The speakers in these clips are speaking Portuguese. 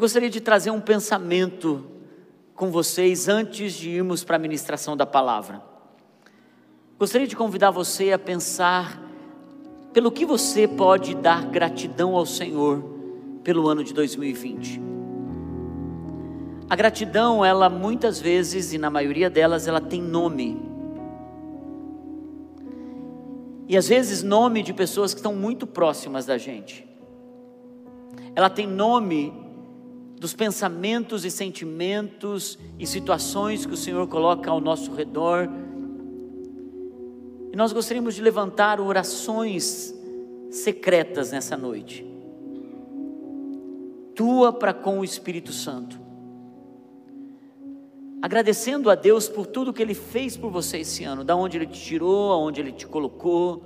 gostaria de trazer um pensamento com vocês antes de irmos para a ministração da palavra. Gostaria de convidar você a pensar pelo que você pode dar gratidão ao Senhor pelo ano de 2020. A gratidão, ela muitas vezes e na maioria delas, ela tem nome. E às vezes nome de pessoas que estão muito próximas da gente. Ela tem nome dos pensamentos e sentimentos e situações que o Senhor coloca ao nosso redor. E nós gostaríamos de levantar orações secretas nessa noite. Tua para com o Espírito Santo. Agradecendo a Deus por tudo que Ele fez por você esse ano, da onde Ele te tirou, aonde Ele te colocou,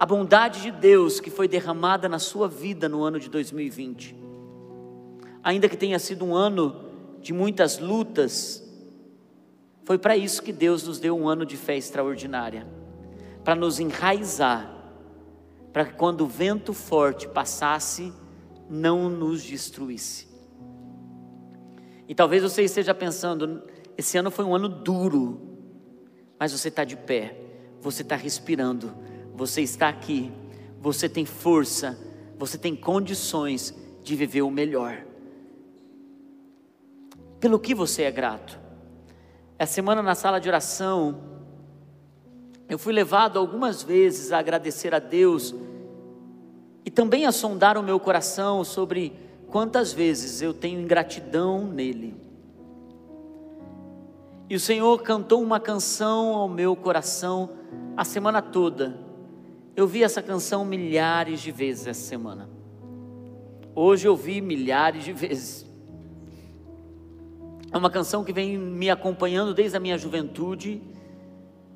a bondade de Deus que foi derramada na sua vida no ano de 2020 ainda que tenha sido um ano de muitas lutas, foi para isso que Deus nos deu um ano de fé extraordinária para nos enraizar, para que quando o vento forte passasse, não nos destruísse. E talvez você esteja pensando: esse ano foi um ano duro, mas você está de pé, você está respirando, você está aqui, você tem força, você tem condições de viver o melhor pelo que você é grato. Essa semana na sala de oração, eu fui levado algumas vezes a agradecer a Deus e também a sondar o meu coração sobre quantas vezes eu tenho ingratidão nele. E o Senhor cantou uma canção ao meu coração a semana toda. Eu vi essa canção milhares de vezes essa semana. Hoje eu vi milhares de vezes. É uma canção que vem me acompanhando desde a minha juventude,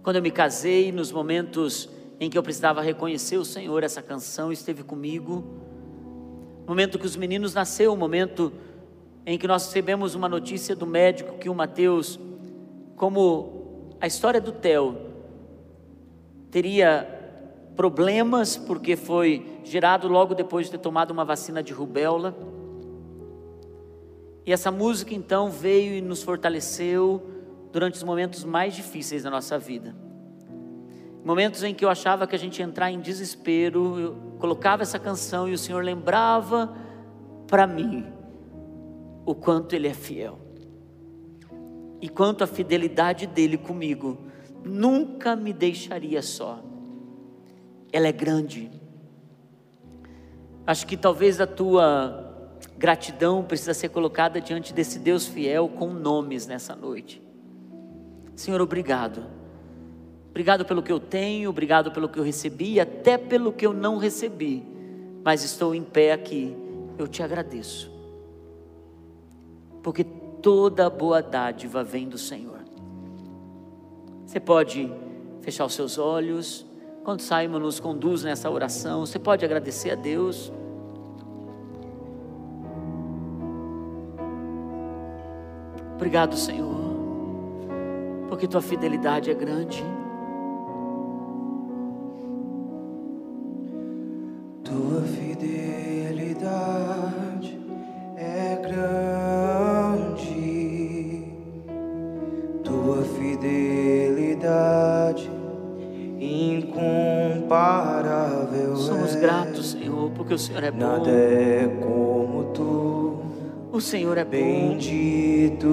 quando eu me casei, nos momentos em que eu precisava reconhecer o Senhor, essa canção esteve comigo. Momento que os meninos nasceu, o momento em que nós recebemos uma notícia do médico que o Mateus, como a história do Theo, teria problemas porque foi gerado logo depois de ter tomado uma vacina de rubéola. E essa música então veio e nos fortaleceu durante os momentos mais difíceis da nossa vida. Momentos em que eu achava que a gente ia entrar em desespero, eu colocava essa canção e o Senhor lembrava para mim o quanto Ele é fiel. E quanto a fidelidade dele comigo nunca me deixaria só. Ela é grande. Acho que talvez a tua Gratidão precisa ser colocada diante desse Deus fiel com nomes nessa noite. Senhor, obrigado. Obrigado pelo que eu tenho, obrigado pelo que eu recebi, até pelo que eu não recebi. Mas estou em pé aqui. Eu te agradeço. Porque toda boa dádiva vem do Senhor. Você pode fechar os seus olhos. Quando Simon nos conduz nessa oração, você pode agradecer a Deus. Obrigado, Senhor, porque tua fidelidade é grande. Tua fidelidade é grande, tua fidelidade incomparável. Somos é. gratos, Senhor, porque o Senhor é bom. O Senhor é bendito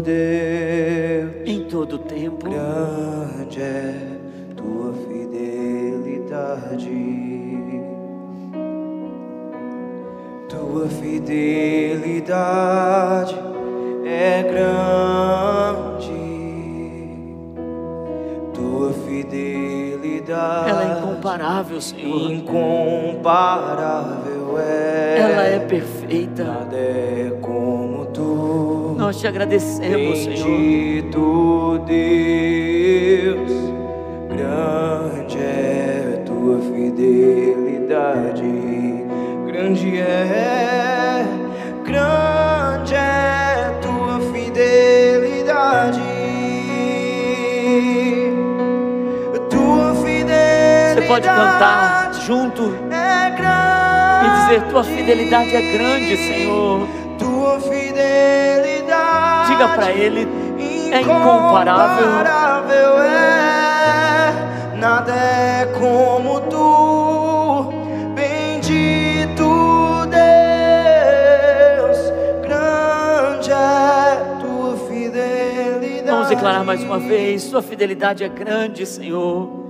Deus em todo tempo. Incomparável, é. Ela é perfeita. Nada é como tu. Nós te agradecemos, Bendito Senhor. Deus, grande é tua fidelidade. Grande é, grande pode cantar junto é grande e dizer: Tua fidelidade é grande, Senhor. Tua fidelidade. Diga para Ele: é incomparável. Incomparável é, nada é como tu, bendito Deus, grande é tua fidelidade. Vamos declarar mais uma vez: Sua fidelidade é grande, Senhor.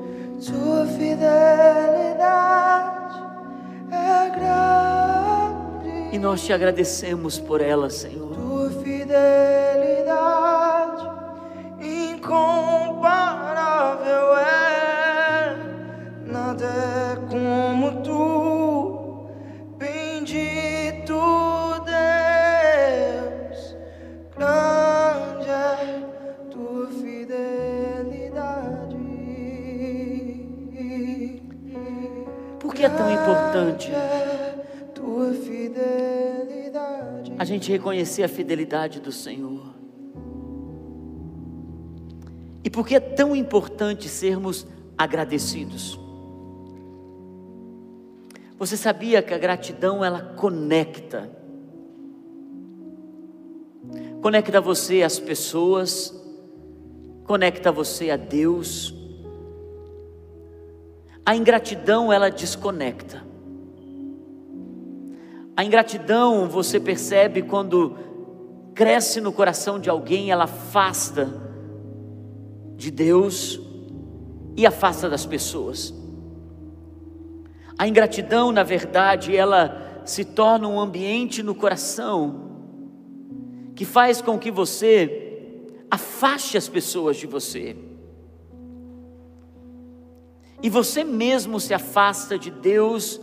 Tua fidelidade é grande. E nós te agradecemos por ela, Senhor. Tua fidelidade reconhecer a fidelidade do Senhor? E por que é tão importante sermos agradecidos? Você sabia que a gratidão ela conecta? Conecta você às pessoas, conecta você a Deus. A ingratidão ela desconecta. A ingratidão você percebe quando cresce no coração de alguém, ela afasta de Deus e afasta das pessoas. A ingratidão, na verdade, ela se torna um ambiente no coração que faz com que você afaste as pessoas de você. E você mesmo se afasta de Deus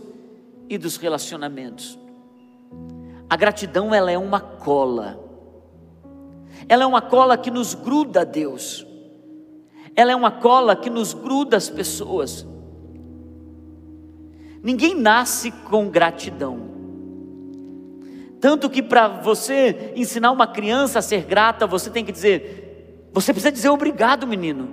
e dos relacionamentos. A gratidão ela é uma cola. Ela é uma cola que nos gruda a Deus. Ela é uma cola que nos gruda as pessoas. Ninguém nasce com gratidão. Tanto que para você ensinar uma criança a ser grata, você tem que dizer, você precisa dizer obrigado, menino.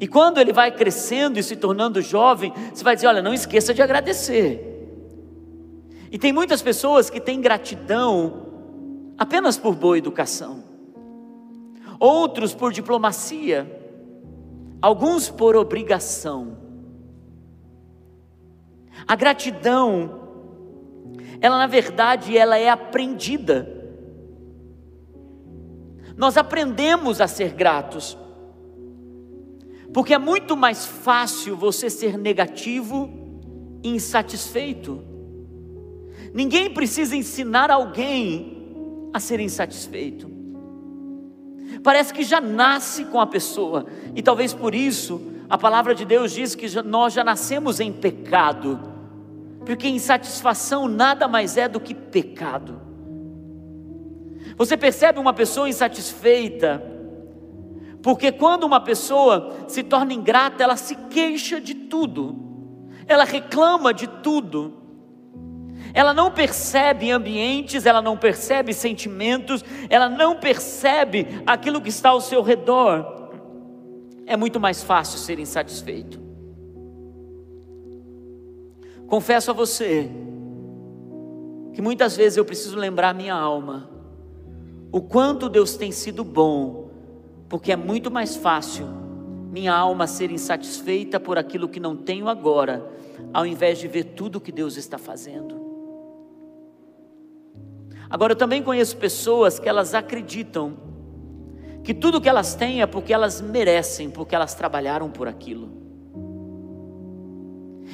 E quando ele vai crescendo e se tornando jovem, você vai dizer: olha, não esqueça de agradecer. E tem muitas pessoas que têm gratidão apenas por boa educação, outros por diplomacia, alguns por obrigação. A gratidão, ela na verdade, ela é aprendida. Nós aprendemos a ser gratos. Porque é muito mais fácil você ser negativo e insatisfeito. Ninguém precisa ensinar alguém a ser insatisfeito. Parece que já nasce com a pessoa, e talvez por isso a palavra de Deus diz que nós já nascemos em pecado, porque insatisfação nada mais é do que pecado. Você percebe uma pessoa insatisfeita, porque quando uma pessoa se torna ingrata, ela se queixa de tudo, ela reclama de tudo, ela não percebe ambientes, ela não percebe sentimentos, ela não percebe aquilo que está ao seu redor. É muito mais fácil ser insatisfeito. Confesso a você que muitas vezes eu preciso lembrar minha alma o quanto Deus tem sido bom porque é muito mais fácil minha alma ser insatisfeita por aquilo que não tenho agora, ao invés de ver tudo que Deus está fazendo. Agora eu também conheço pessoas que elas acreditam que tudo que elas têm é porque elas merecem, porque elas trabalharam por aquilo.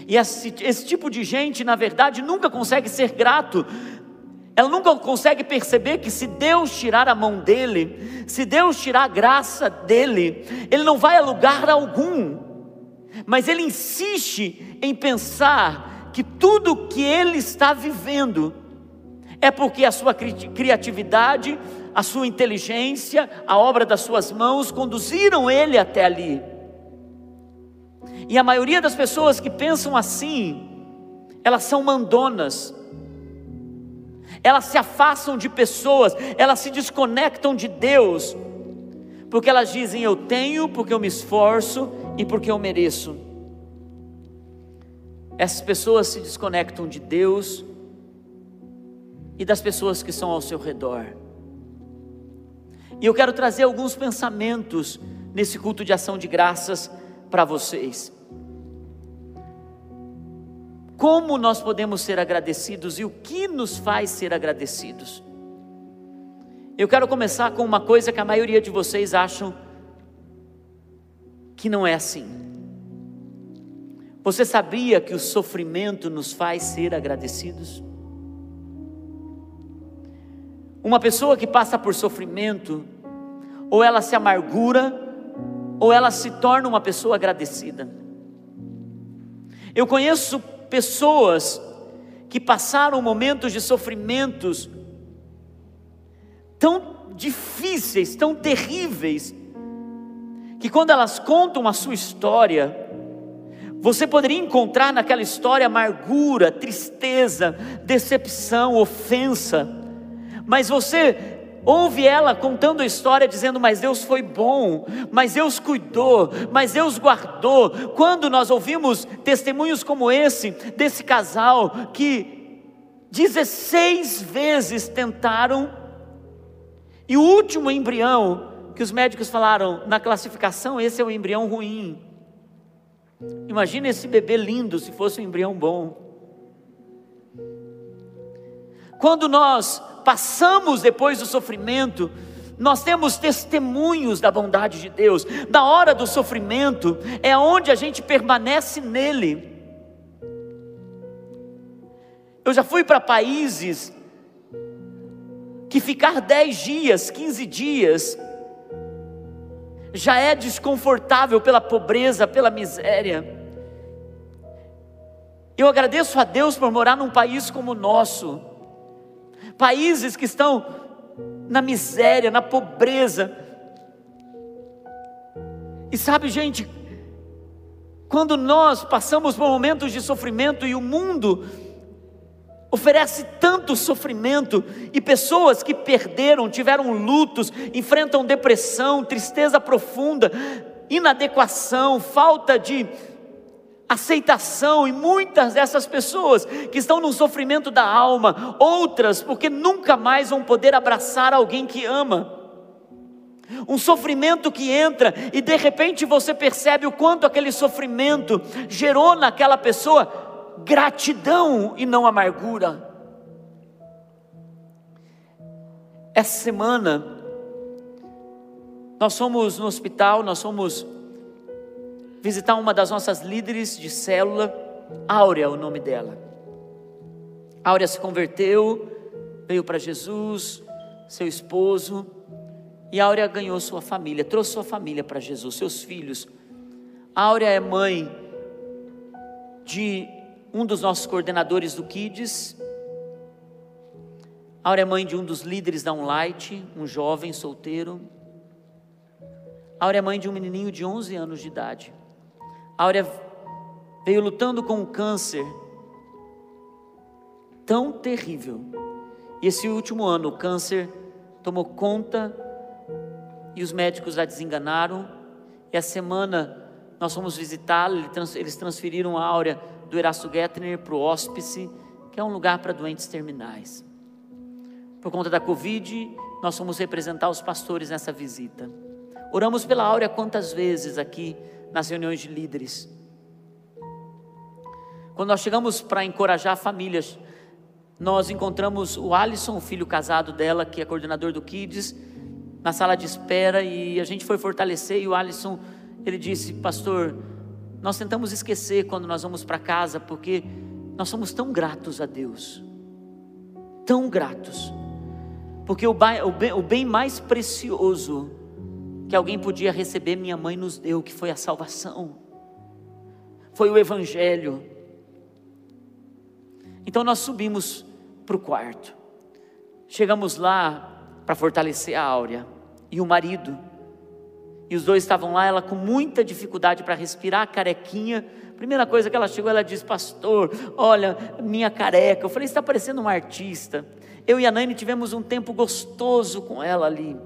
E esse, esse tipo de gente, na verdade, nunca consegue ser grato ela nunca consegue perceber que se Deus tirar a mão dele, se Deus tirar a graça dele, ele não vai a lugar algum. Mas ele insiste em pensar que tudo que ele está vivendo é porque a sua criatividade, a sua inteligência, a obra das suas mãos conduziram ele até ali. E a maioria das pessoas que pensam assim, elas são mandonas, elas se afastam de pessoas, elas se desconectam de Deus, porque elas dizem: Eu tenho, porque eu me esforço e porque eu mereço. Essas pessoas se desconectam de Deus e das pessoas que estão ao seu redor. E eu quero trazer alguns pensamentos nesse culto de ação de graças para vocês. Como nós podemos ser agradecidos e o que nos faz ser agradecidos? Eu quero começar com uma coisa que a maioria de vocês acham que não é assim. Você sabia que o sofrimento nos faz ser agradecidos? Uma pessoa que passa por sofrimento, ou ela se amargura, ou ela se torna uma pessoa agradecida. Eu conheço pessoas que passaram momentos de sofrimentos tão difíceis, tão terríveis, que quando elas contam a sua história, você poderia encontrar naquela história amargura, tristeza, decepção, ofensa, mas você ouve ela contando a história, dizendo: Mas Deus foi bom, mas Deus cuidou, mas Deus guardou. Quando nós ouvimos testemunhos como esse, desse casal que 16 vezes tentaram, e o último embrião, que os médicos falaram na classificação, esse é o embrião ruim. Imagina esse bebê lindo se fosse um embrião bom. Quando nós passamos depois do sofrimento, nós temos testemunhos da bondade de Deus. Na hora do sofrimento é onde a gente permanece nele. Eu já fui para países que ficar 10 dias, 15 dias, já é desconfortável pela pobreza, pela miséria. Eu agradeço a Deus por morar num país como o nosso, países que estão na miséria, na pobreza. E sabe, gente, quando nós passamos por momentos de sofrimento e o mundo oferece tanto sofrimento e pessoas que perderam, tiveram lutos, enfrentam depressão, tristeza profunda, inadequação, falta de aceitação e muitas dessas pessoas que estão no sofrimento da alma, outras porque nunca mais vão poder abraçar alguém que ama. Um sofrimento que entra e de repente você percebe o quanto aquele sofrimento gerou naquela pessoa gratidão e não amargura. Essa semana nós fomos no hospital, nós fomos visitar uma das nossas líderes de célula, Áurea é o nome dela. Áurea se converteu, veio para Jesus, seu esposo, e Áurea ganhou sua família, trouxe sua família para Jesus, seus filhos. Áurea é mãe de um dos nossos coordenadores do Kids. Áurea é mãe de um dos líderes da Unlight, um jovem solteiro. Áurea é mãe de um menininho de 11 anos de idade. Áurea veio lutando com um câncer tão terrível. E esse último ano o câncer tomou conta e os médicos a desenganaram. E a semana nós fomos visitá-la, eles transferiram a Áurea do Erasto Gettner para o hospice, que é um lugar para doentes terminais. Por conta da Covid, nós fomos representar os pastores nessa visita. Oramos pela Áurea quantas vezes aqui nas reuniões de líderes. Quando nós chegamos para encorajar famílias, nós encontramos o Alisson, o filho casado dela, que é coordenador do Kids, na sala de espera e a gente foi fortalecer e o Alisson, ele disse, pastor, nós tentamos esquecer quando nós vamos para casa, porque nós somos tão gratos a Deus, tão gratos, porque o bem, mais precioso que alguém podia receber, minha mãe nos deu, que foi a salvação, foi o Evangelho. Então nós subimos para o quarto, chegamos lá para fortalecer a Áurea e o marido, e os dois estavam lá, ela com muita dificuldade para respirar, carequinha. Primeira coisa que ela chegou, ela disse: Pastor, olha, minha careca. Eu falei: Está parecendo um artista. Eu e a Nani tivemos um tempo gostoso com ela ali.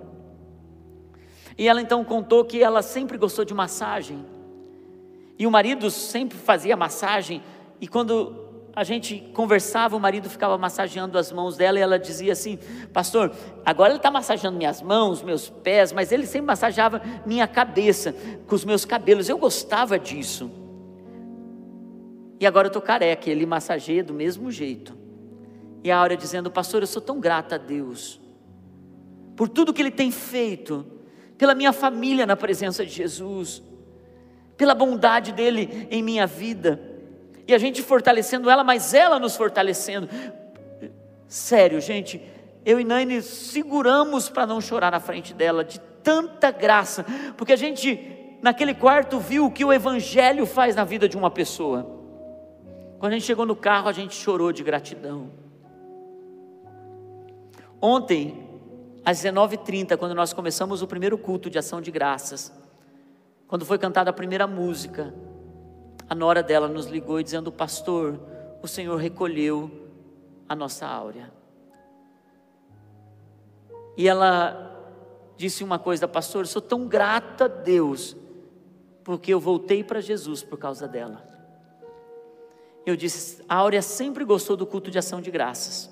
E ela então contou que ela sempre gostou de massagem. E o marido sempre fazia massagem. E quando a gente conversava, o marido ficava massageando as mãos dela e ela dizia assim: Pastor, agora ele está massageando minhas mãos, meus pés, mas ele sempre massageava minha cabeça com os meus cabelos. Eu gostava disso. E agora eu estou careca, ele massageia do mesmo jeito. E a Áurea dizendo: Pastor, eu sou tão grata a Deus por tudo que Ele tem feito, pela minha família na presença de Jesus, pela bondade dEle em minha vida, e a gente fortalecendo ela, mas ela nos fortalecendo. Sério, gente, eu e Naine seguramos para não chorar na frente dela, de tanta graça, porque a gente, naquele quarto, viu o que o Evangelho faz na vida de uma pessoa. Quando a gente chegou no carro, a gente chorou de gratidão. Ontem, às 19h30, quando nós começamos o primeiro culto de ação de graças, quando foi cantada a primeira música, a nora dela nos ligou e dizendo: Pastor, o Senhor recolheu a nossa áurea. E ela disse uma coisa, pastor, sou tão grata a Deus, porque eu voltei para Jesus por causa dela. Eu disse: a Áurea sempre gostou do culto de ação de graças.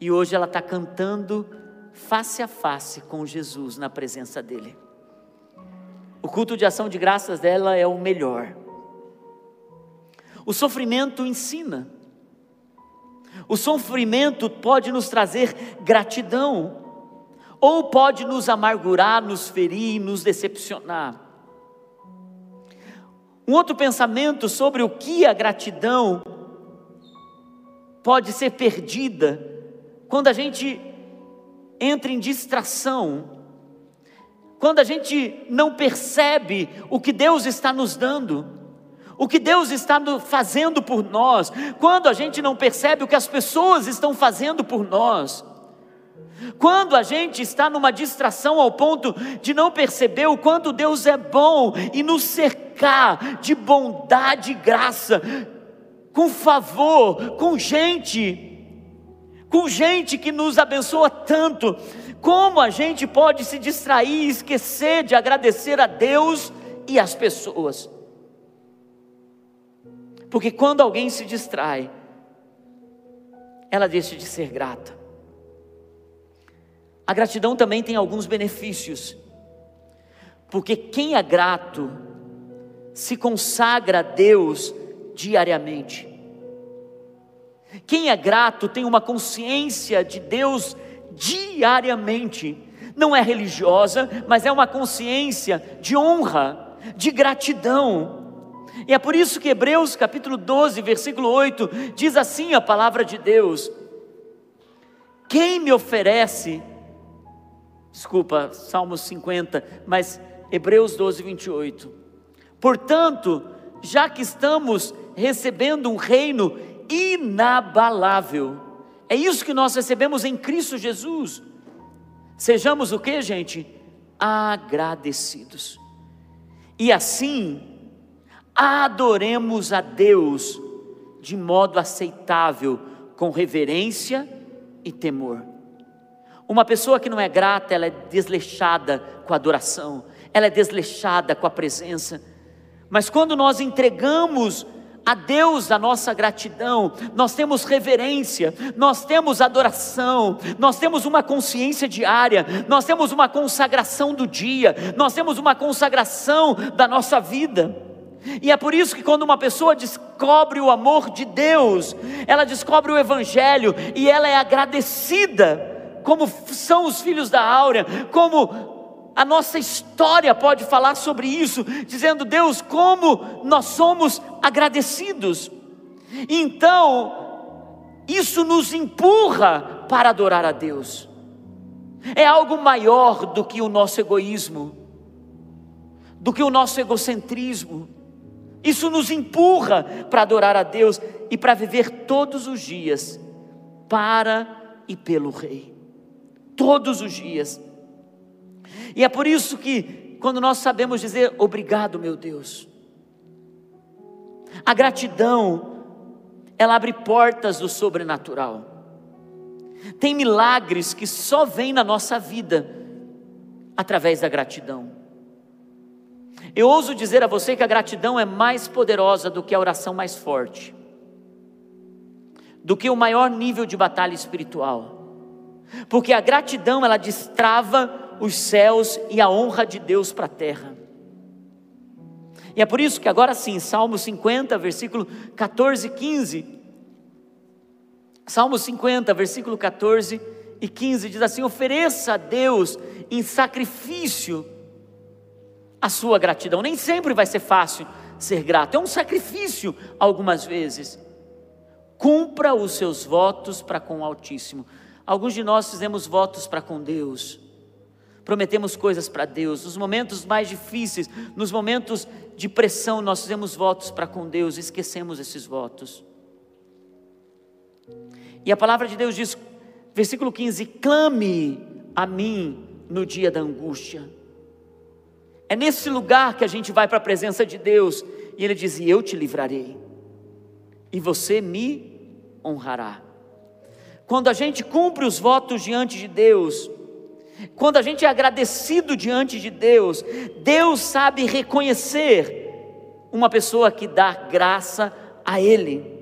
E hoje ela está cantando face a face com Jesus na presença dEle. O culto de ação de graças dela é o melhor. O sofrimento ensina. O sofrimento pode nos trazer gratidão, ou pode nos amargurar, nos ferir, nos decepcionar. Um outro pensamento sobre o que a gratidão pode ser perdida quando a gente entra em distração, quando a gente não percebe o que Deus está nos dando, o que Deus está fazendo por nós, quando a gente não percebe o que as pessoas estão fazendo por nós, quando a gente está numa distração ao ponto de não perceber o quanto Deus é bom e nos cercar de bondade e graça, com favor, com gente com gente que nos abençoa tanto. Como a gente pode se distrair e esquecer de agradecer a Deus e as pessoas? Porque quando alguém se distrai, ela deixa de ser grata. A gratidão também tem alguns benefícios, porque quem é grato se consagra a Deus diariamente. Quem é grato tem uma consciência de Deus diariamente. Não é religiosa, mas é uma consciência de honra, de gratidão. E é por isso que Hebreus capítulo 12, versículo 8, diz assim a palavra de Deus: Quem me oferece, desculpa, Salmos 50, mas Hebreus 12, 28. Portanto, já que estamos recebendo um reino inabalável. É isso que nós recebemos em Cristo Jesus. Sejamos o que, gente? Agradecidos. E assim, adoremos a Deus de modo aceitável, com reverência e temor. Uma pessoa que não é grata, ela é desleixada com a adoração, ela é desleixada com a presença. Mas quando nós entregamos a Deus a nossa gratidão, nós temos reverência, nós temos adoração, nós temos uma consciência diária, nós temos uma consagração do dia, nós temos uma consagração da nossa vida. E é por isso que quando uma pessoa descobre o amor de Deus, ela descobre o Evangelho e ela é agradecida, como são os filhos da Áurea, como a nossa história pode falar sobre isso, dizendo: Deus, como nós somos agradecidos. Então, isso nos empurra para adorar a Deus. É algo maior do que o nosso egoísmo, do que o nosso egocentrismo. Isso nos empurra para adorar a Deus e para viver todos os dias para e pelo Rei. Todos os dias. E é por isso que, quando nós sabemos dizer obrigado, meu Deus, a gratidão, ela abre portas do sobrenatural. Tem milagres que só vêm na nossa vida através da gratidão. Eu ouso dizer a você que a gratidão é mais poderosa do que a oração mais forte. do que o maior nível de batalha espiritual. Porque a gratidão, ela destrava os céus e a honra de Deus para a terra. E é por isso que agora sim, Salmo 50, versículo 14 e 15. Salmo 50, versículo 14 e 15 diz assim: ofereça a Deus em sacrifício a sua gratidão. Nem sempre vai ser fácil ser grato, é um sacrifício algumas vezes. Cumpra os seus votos para com o Altíssimo. Alguns de nós fizemos votos para com Deus, prometemos coisas para Deus. Nos momentos mais difíceis, nos momentos de pressão, nós fizemos votos para com Deus, esquecemos esses votos. E a palavra de Deus diz, versículo 15: clame a mim no dia da angústia. É nesse lugar que a gente vai para a presença de Deus e Ele diz: e Eu te livrarei, e você me honrará. Quando a gente cumpre os votos diante de Deus, quando a gente é agradecido diante de Deus, Deus sabe reconhecer uma pessoa que dá graça a Ele.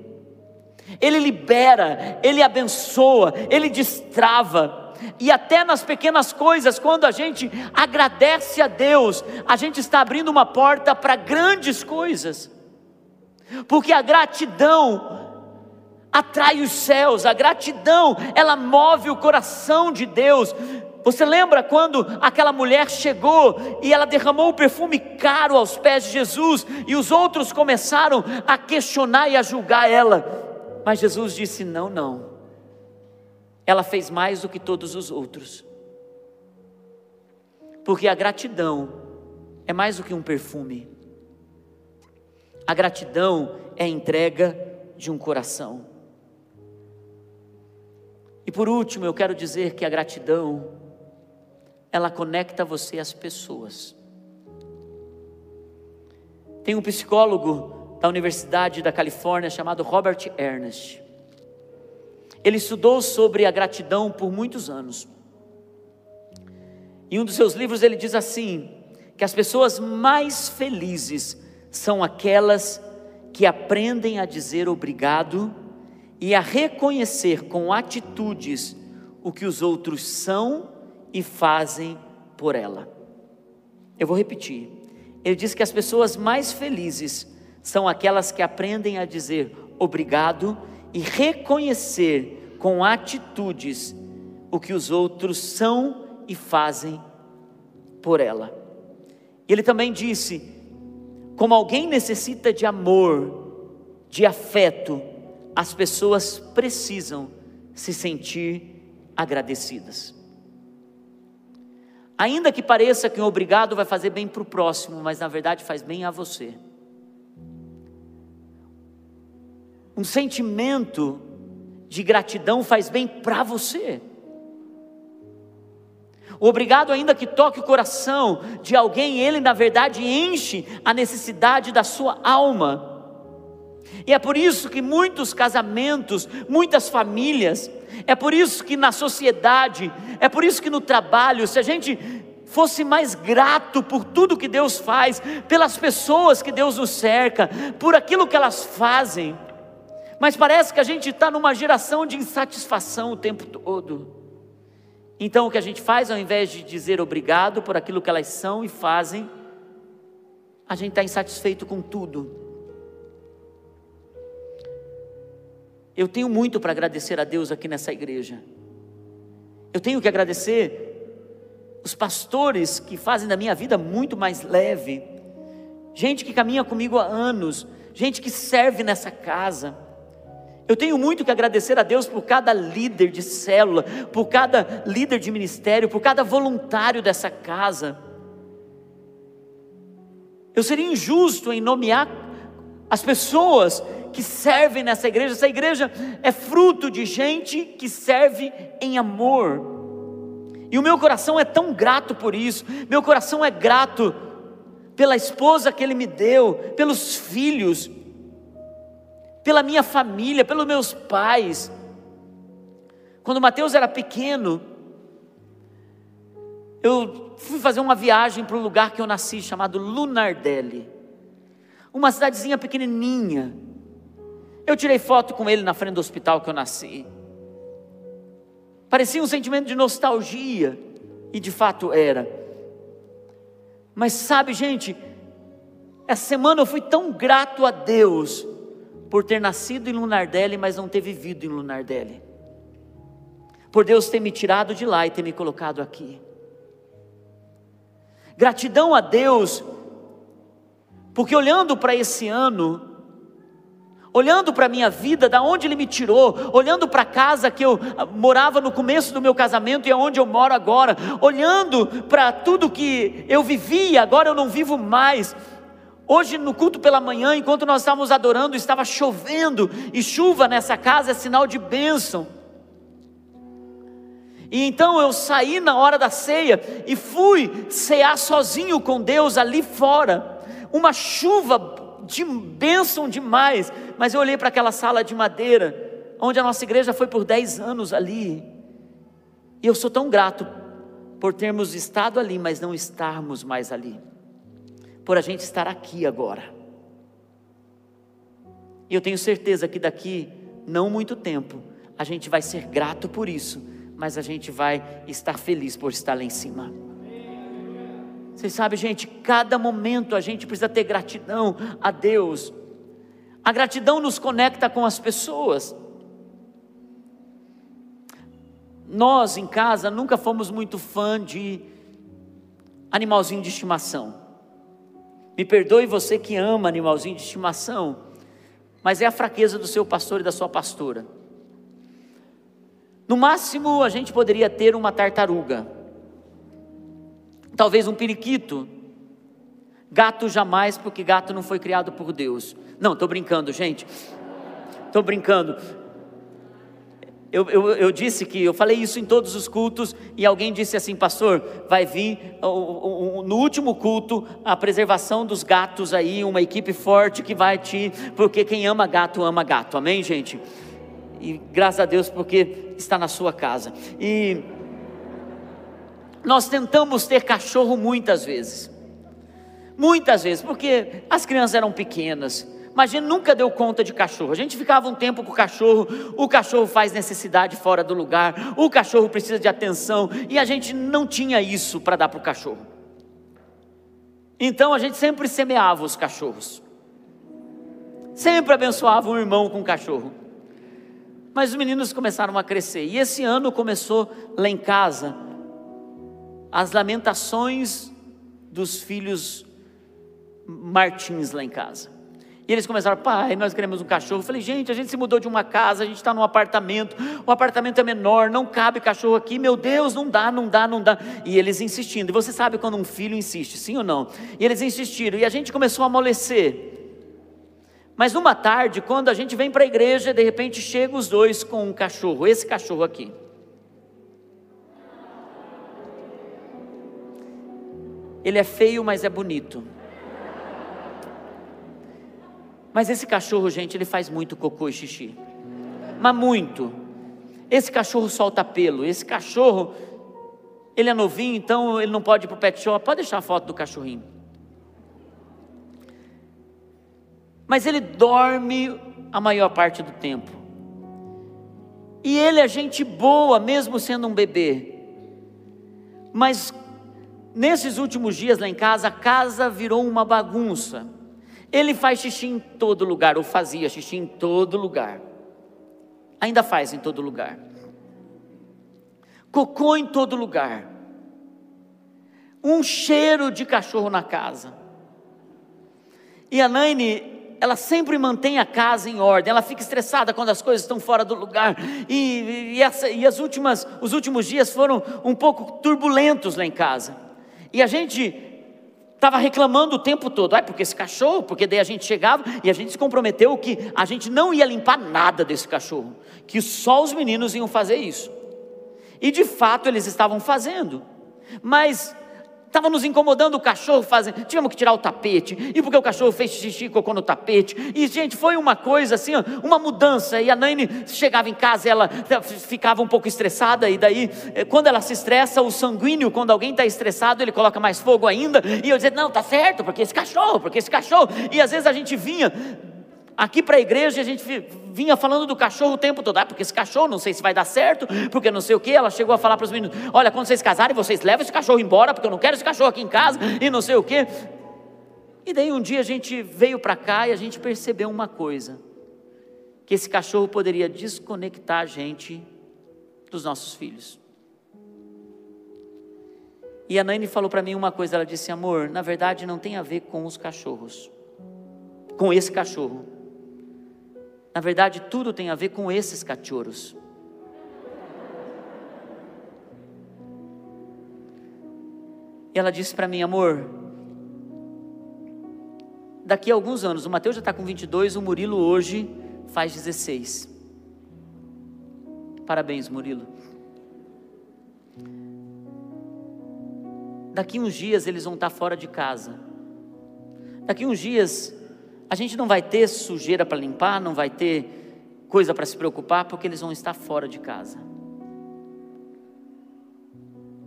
Ele libera, Ele abençoa, Ele destrava. E até nas pequenas coisas, quando a gente agradece a Deus, a gente está abrindo uma porta para grandes coisas. Porque a gratidão atrai os céus, a gratidão, ela move o coração de Deus. Você lembra quando aquela mulher chegou e ela derramou o perfume caro aos pés de Jesus e os outros começaram a questionar e a julgar ela? Mas Jesus disse: Não, não. Ela fez mais do que todos os outros. Porque a gratidão é mais do que um perfume. A gratidão é a entrega de um coração. E por último, eu quero dizer que a gratidão ela conecta você às pessoas. Tem um psicólogo da Universidade da Califórnia chamado Robert Ernest. Ele estudou sobre a gratidão por muitos anos. Em um dos seus livros ele diz assim: que as pessoas mais felizes são aquelas que aprendem a dizer obrigado e a reconhecer com atitudes o que os outros são e fazem por ela. Eu vou repetir. Ele diz que as pessoas mais felizes são aquelas que aprendem a dizer obrigado e reconhecer com atitudes o que os outros são e fazem por ela. Ele também disse: como alguém necessita de amor, de afeto, as pessoas precisam se sentir agradecidas. Ainda que pareça que o obrigado vai fazer bem para o próximo, mas na verdade faz bem a você. Um sentimento de gratidão faz bem para você. O obrigado, ainda que toque o coração de alguém, ele na verdade enche a necessidade da sua alma. E é por isso que muitos casamentos, muitas famílias, é por isso que na sociedade, é por isso que no trabalho, se a gente fosse mais grato por tudo que Deus faz, pelas pessoas que Deus nos cerca, por aquilo que elas fazem, mas parece que a gente está numa geração de insatisfação o tempo todo. Então o que a gente faz, ao invés de dizer obrigado por aquilo que elas são e fazem, a gente está insatisfeito com tudo. Eu tenho muito para agradecer a Deus aqui nessa igreja. Eu tenho que agradecer os pastores que fazem da minha vida muito mais leve, gente que caminha comigo há anos, gente que serve nessa casa. Eu tenho muito que agradecer a Deus por cada líder de célula, por cada líder de ministério, por cada voluntário dessa casa. Eu seria injusto em nomear as pessoas que servem nessa igreja. Essa igreja é fruto de gente que serve em amor. E o meu coração é tão grato por isso. Meu coração é grato pela esposa que ele me deu, pelos filhos, pela minha família, pelos meus pais. Quando Mateus era pequeno, eu fui fazer uma viagem para o lugar que eu nasci, chamado Lunardelli. Uma cidadezinha pequenininha, Eu tirei foto com ele na frente do hospital que eu nasci. Parecia um sentimento de nostalgia, e de fato era. Mas sabe, gente, essa semana eu fui tão grato a Deus por ter nascido em Lunardelli, mas não ter vivido em Lunardelli. Por Deus ter me tirado de lá e ter me colocado aqui. Gratidão a Deus, porque olhando para esse ano, olhando para a minha vida, da onde Ele me tirou, olhando para a casa que eu ah, morava no começo do meu casamento e aonde eu moro agora, olhando para tudo que eu vivia, agora eu não vivo mais. Hoje no culto pela manhã, enquanto nós estávamos adorando, estava chovendo, e chuva nessa casa é sinal de bênção. E então eu saí na hora da ceia e fui cear sozinho com Deus ali fora. Uma chuva de bênção demais, mas eu olhei para aquela sala de madeira, onde a nossa igreja foi por 10 anos ali. E eu sou tão grato por termos estado ali, mas não estarmos mais ali. Por a gente estar aqui agora. E eu tenho certeza que daqui não muito tempo a gente vai ser grato por isso mas a gente vai estar feliz por estar lá em cima. Vocês sabem, gente, cada momento a gente precisa ter gratidão a Deus. A gratidão nos conecta com as pessoas. Nós em casa nunca fomos muito fã de animalzinho de estimação. Me perdoe você que ama animalzinho de estimação, mas é a fraqueza do seu pastor e da sua pastora. No máximo, a gente poderia ter uma tartaruga, talvez um periquito. Gato jamais, porque gato não foi criado por Deus. Não, estou brincando, gente. Estou brincando. Eu, eu, eu, disse que eu falei isso em todos os cultos e alguém disse assim, pastor, vai vir no último culto a preservação dos gatos aí, uma equipe forte que vai te, porque quem ama gato ama gato, amém, gente? E graças a Deus porque está na sua casa. E nós tentamos ter cachorro muitas vezes. Muitas vezes, porque as crianças eram pequenas. Mas a gente nunca deu conta de cachorro. A gente ficava um tempo com o cachorro, o cachorro faz necessidade fora do lugar, o cachorro precisa de atenção, e a gente não tinha isso para dar para o cachorro. Então a gente sempre semeava os cachorros, sempre abençoava um irmão com um cachorro. Mas os meninos começaram a crescer. E esse ano começou lá em casa as lamentações dos filhos Martins lá em casa. E eles começaram, pai, nós queremos um cachorro. Eu falei, gente, a gente se mudou de uma casa, a gente está num apartamento, o apartamento é menor, não cabe cachorro aqui, meu Deus, não dá, não dá, não dá. E eles insistindo. E você sabe quando um filho insiste, sim ou não? E eles insistiram, e a gente começou a amolecer. Mas numa tarde, quando a gente vem para a igreja, de repente chega os dois com um cachorro, esse cachorro aqui. Ele é feio, mas é bonito. Mas esse cachorro, gente, ele faz muito cocô e xixi. Mas muito. Esse cachorro solta pelo. Esse cachorro, ele é novinho, então ele não pode ir para o pet shop. Pode deixar a foto do cachorrinho. mas ele dorme a maior parte do tempo. E ele é gente boa, mesmo sendo um bebê. Mas nesses últimos dias lá em casa, a casa virou uma bagunça. Ele faz xixi em todo lugar, ou fazia xixi em todo lugar. Ainda faz em todo lugar. Cocô em todo lugar. Um cheiro de cachorro na casa. E a Naine ela sempre mantém a casa em ordem, ela fica estressada quando as coisas estão fora do lugar, e, e, essa, e as últimas, os últimos dias foram um pouco turbulentos lá em casa, e a gente estava reclamando o tempo todo, ai, porque esse cachorro, porque daí a gente chegava e a gente se comprometeu que a gente não ia limpar nada desse cachorro, que só os meninos iam fazer isso, e de fato eles estavam fazendo, mas Estava nos incomodando o cachorro fazendo. Tivemos que tirar o tapete. E porque o cachorro fez xixi e cocô no tapete. E, gente, foi uma coisa assim, uma mudança. E a Naine chegava em casa, ela ficava um pouco estressada. E daí, eh, quando ela se estressa, o sanguíneo, quando alguém está estressado, ele coloca mais fogo ainda. E eu dizia, não, tá certo, porque esse cachorro, porque esse cachorro. E às vezes a gente vinha Aqui para a igreja a gente vinha falando do cachorro o tempo todo, ah, porque esse cachorro não sei se vai dar certo, porque não sei o que. Ela chegou a falar para os meninos: olha, quando vocês casarem, vocês levam esse cachorro embora, porque eu não quero esse cachorro aqui em casa e não sei o que. E daí um dia a gente veio para cá e a gente percebeu uma coisa: que esse cachorro poderia desconectar a gente dos nossos filhos. E a Nani falou para mim uma coisa, ela disse: "Amor, na verdade não tem a ver com os cachorros. Com esse cachorro. Na verdade, tudo tem a ver com esses cachorros. E ela disse para mim, amor, daqui a alguns anos, o Mateus já está com 22, o Murilo hoje faz 16. Parabéns, Murilo. Daqui uns dias eles vão estar fora de casa. Daqui uns dias a gente não vai ter sujeira para limpar, não vai ter coisa para se preocupar, porque eles vão estar fora de casa.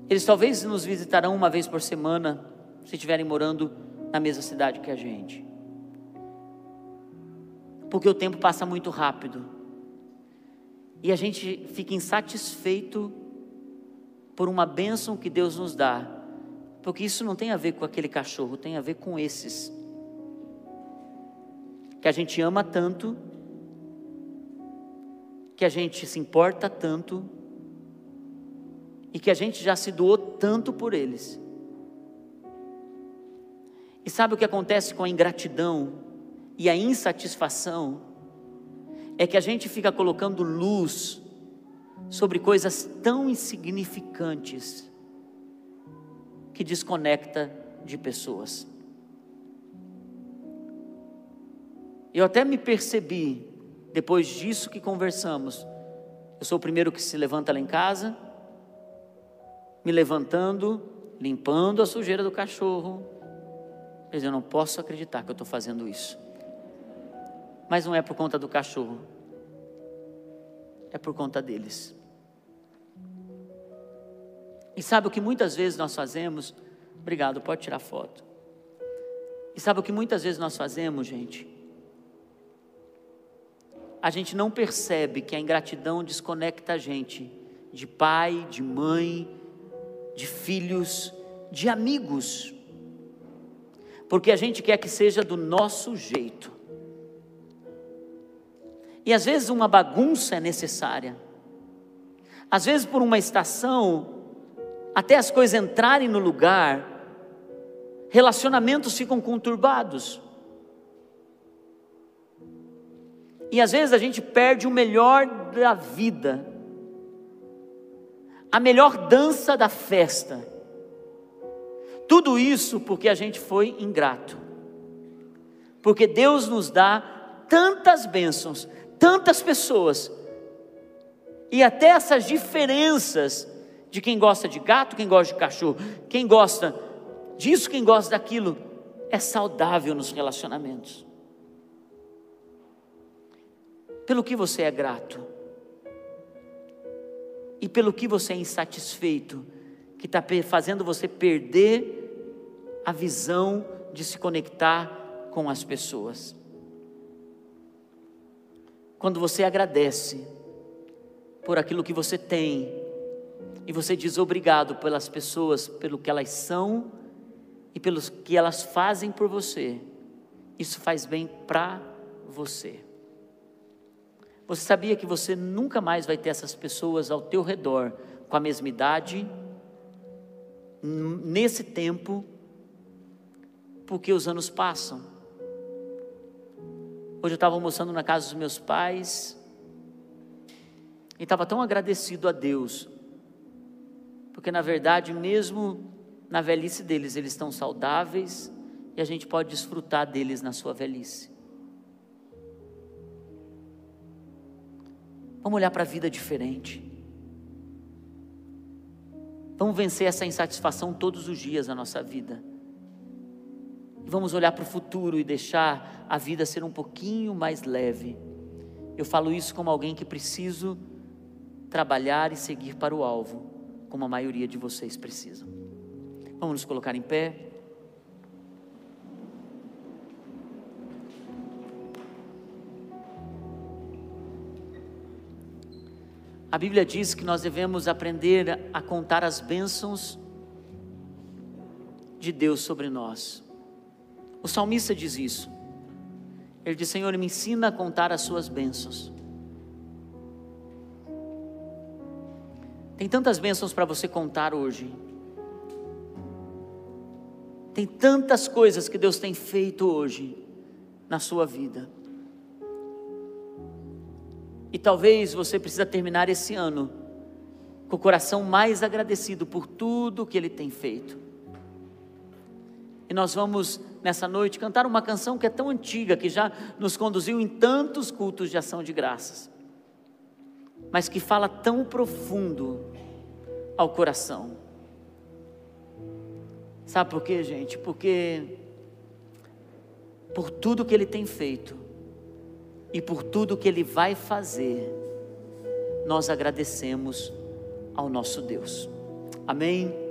Eles talvez nos visitarão uma vez por semana, se estiverem morando na mesma cidade que a gente. Porque o tempo passa muito rápido. E a gente fica insatisfeito por uma bênção que Deus nos dá. Porque isso não tem a ver com aquele cachorro, tem a ver com esses que a gente ama tanto, que a gente se importa tanto e que a gente já se doou tanto por eles. E sabe o que acontece com a ingratidão e a insatisfação? É que a gente fica colocando luz sobre coisas tão insignificantes que desconecta de pessoas. Eu até me percebi, depois disso que conversamos, eu sou o primeiro que se levanta lá em casa, me levantando, limpando a sujeira do cachorro. Mas eu não posso acreditar que eu estou fazendo isso. Mas não é por conta do cachorro, é por conta deles. E sabe o que muitas vezes nós fazemos? Obrigado, pode tirar foto. E sabe o que muitas vezes nós fazemos, gente? A gente não percebe que a ingratidão desconecta a gente de pai, de mãe, de filhos, de amigos, porque a gente quer que seja do nosso jeito. E às vezes uma bagunça é necessária, às vezes por uma estação, até as coisas entrarem no lugar, relacionamentos ficam conturbados. E às vezes a gente perde o melhor da vida, a melhor dança da festa. Tudo isso porque a gente foi ingrato. Porque Deus nos dá tantas bênçãos, tantas pessoas, e até essas diferenças de quem gosta de gato, quem gosta de cachorro, quem gosta disso, quem gosta daquilo, é saudável nos relacionamentos pelo que você é grato e pelo que você é insatisfeito, que está fazendo você perder a visão de se conectar com as pessoas. Quando você agradece por aquilo que você tem e você diz obrigado pelas pessoas, pelo que elas são e pelo que elas fazem por você, isso faz bem para você. Você sabia que você nunca mais vai ter essas pessoas ao teu redor com a mesma idade, nesse tempo, porque os anos passam. Hoje eu estava almoçando na casa dos meus pais e estava tão agradecido a Deus, porque na verdade, mesmo na velhice deles, eles estão saudáveis e a gente pode desfrutar deles na sua velhice. Vamos olhar para a vida diferente. Vamos vencer essa insatisfação todos os dias na nossa vida. vamos olhar para o futuro e deixar a vida ser um pouquinho mais leve. Eu falo isso como alguém que preciso trabalhar e seguir para o alvo, como a maioria de vocês precisam. Vamos nos colocar em pé. A Bíblia diz que nós devemos aprender a contar as bênçãos de Deus sobre nós. O salmista diz isso. Ele diz: Senhor, me ensina a contar as suas bênçãos. Tem tantas bênçãos para você contar hoje. Tem tantas coisas que Deus tem feito hoje na sua vida. E talvez você precisa terminar esse ano com o coração mais agradecido por tudo que ele tem feito. E nós vamos nessa noite cantar uma canção que é tão antiga, que já nos conduziu em tantos cultos de ação de graças, mas que fala tão profundo ao coração. Sabe por quê, gente? Porque por tudo que ele tem feito e por tudo que ele vai fazer, nós agradecemos ao nosso Deus. Amém.